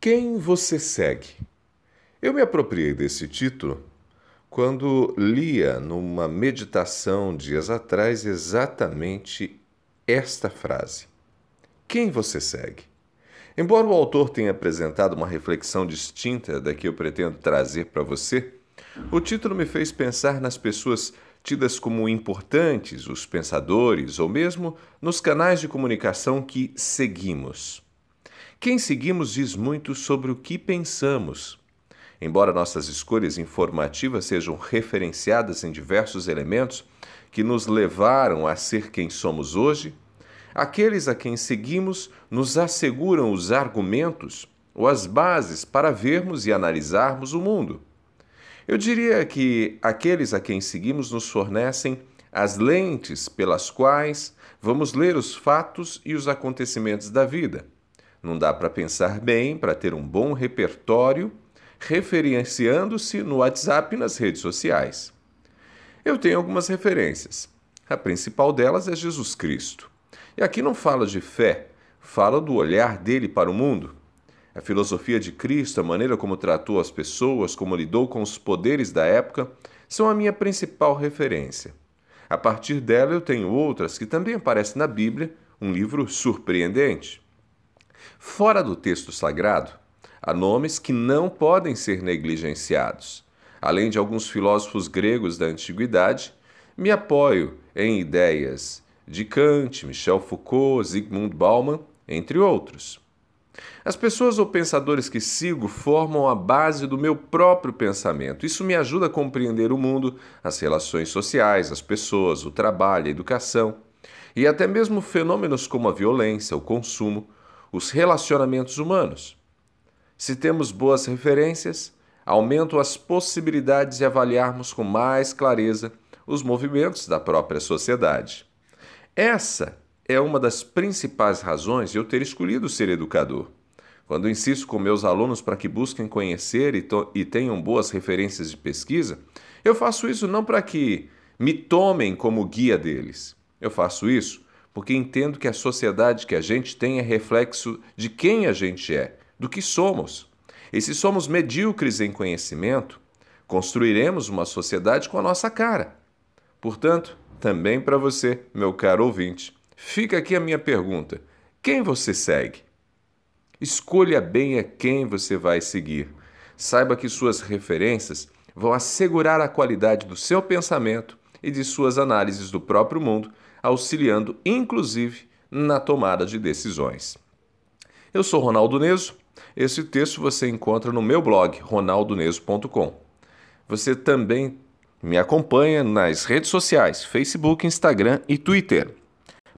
Quem você segue? Eu me apropriei desse título quando lia numa meditação dias atrás exatamente esta frase: Quem você segue? Embora o autor tenha apresentado uma reflexão distinta da que eu pretendo trazer para você, o título me fez pensar nas pessoas tidas como importantes, os pensadores ou mesmo nos canais de comunicação que seguimos. Quem seguimos diz muito sobre o que pensamos. Embora nossas escolhas informativas sejam referenciadas em diversos elementos que nos levaram a ser quem somos hoje, aqueles a quem seguimos nos asseguram os argumentos ou as bases para vermos e analisarmos o mundo. Eu diria que aqueles a quem seguimos nos fornecem as lentes pelas quais vamos ler os fatos e os acontecimentos da vida. Não dá para pensar bem, para ter um bom repertório, referenciando-se no WhatsApp e nas redes sociais. Eu tenho algumas referências. A principal delas é Jesus Cristo. E aqui não fala de fé, fala do olhar dele para o mundo. A filosofia de Cristo, a maneira como tratou as pessoas, como lidou com os poderes da época, são a minha principal referência. A partir dela, eu tenho outras que também aparecem na Bíblia, um livro surpreendente. Fora do texto sagrado, há nomes que não podem ser negligenciados. Além de alguns filósofos gregos da antiguidade, me apoio em ideias de Kant, Michel Foucault, Zygmunt Bauman, entre outros. As pessoas ou pensadores que sigo formam a base do meu próprio pensamento. Isso me ajuda a compreender o mundo, as relações sociais, as pessoas, o trabalho, a educação e até mesmo fenômenos como a violência, o consumo, os relacionamentos humanos. Se temos boas referências, aumentam as possibilidades de avaliarmos com mais clareza os movimentos da própria sociedade. Essa é uma das principais razões de eu ter escolhido ser educador. Quando insisto com meus alunos para que busquem conhecer e, e tenham boas referências de pesquisa, eu faço isso não para que me tomem como guia deles. Eu faço isso porque entendo que a sociedade que a gente tem é reflexo de quem a gente é, do que somos. E se somos medíocres em conhecimento, construiremos uma sociedade com a nossa cara. Portanto, também para você, meu caro ouvinte, fica aqui a minha pergunta: quem você segue? Escolha bem a quem você vai seguir. Saiba que suas referências vão assegurar a qualidade do seu pensamento e de suas análises do próprio mundo auxiliando inclusive na tomada de decisões. Eu sou Ronaldo Neso. Esse texto você encontra no meu blog ronaldoneso.com. Você também me acompanha nas redes sociais, Facebook, Instagram e Twitter.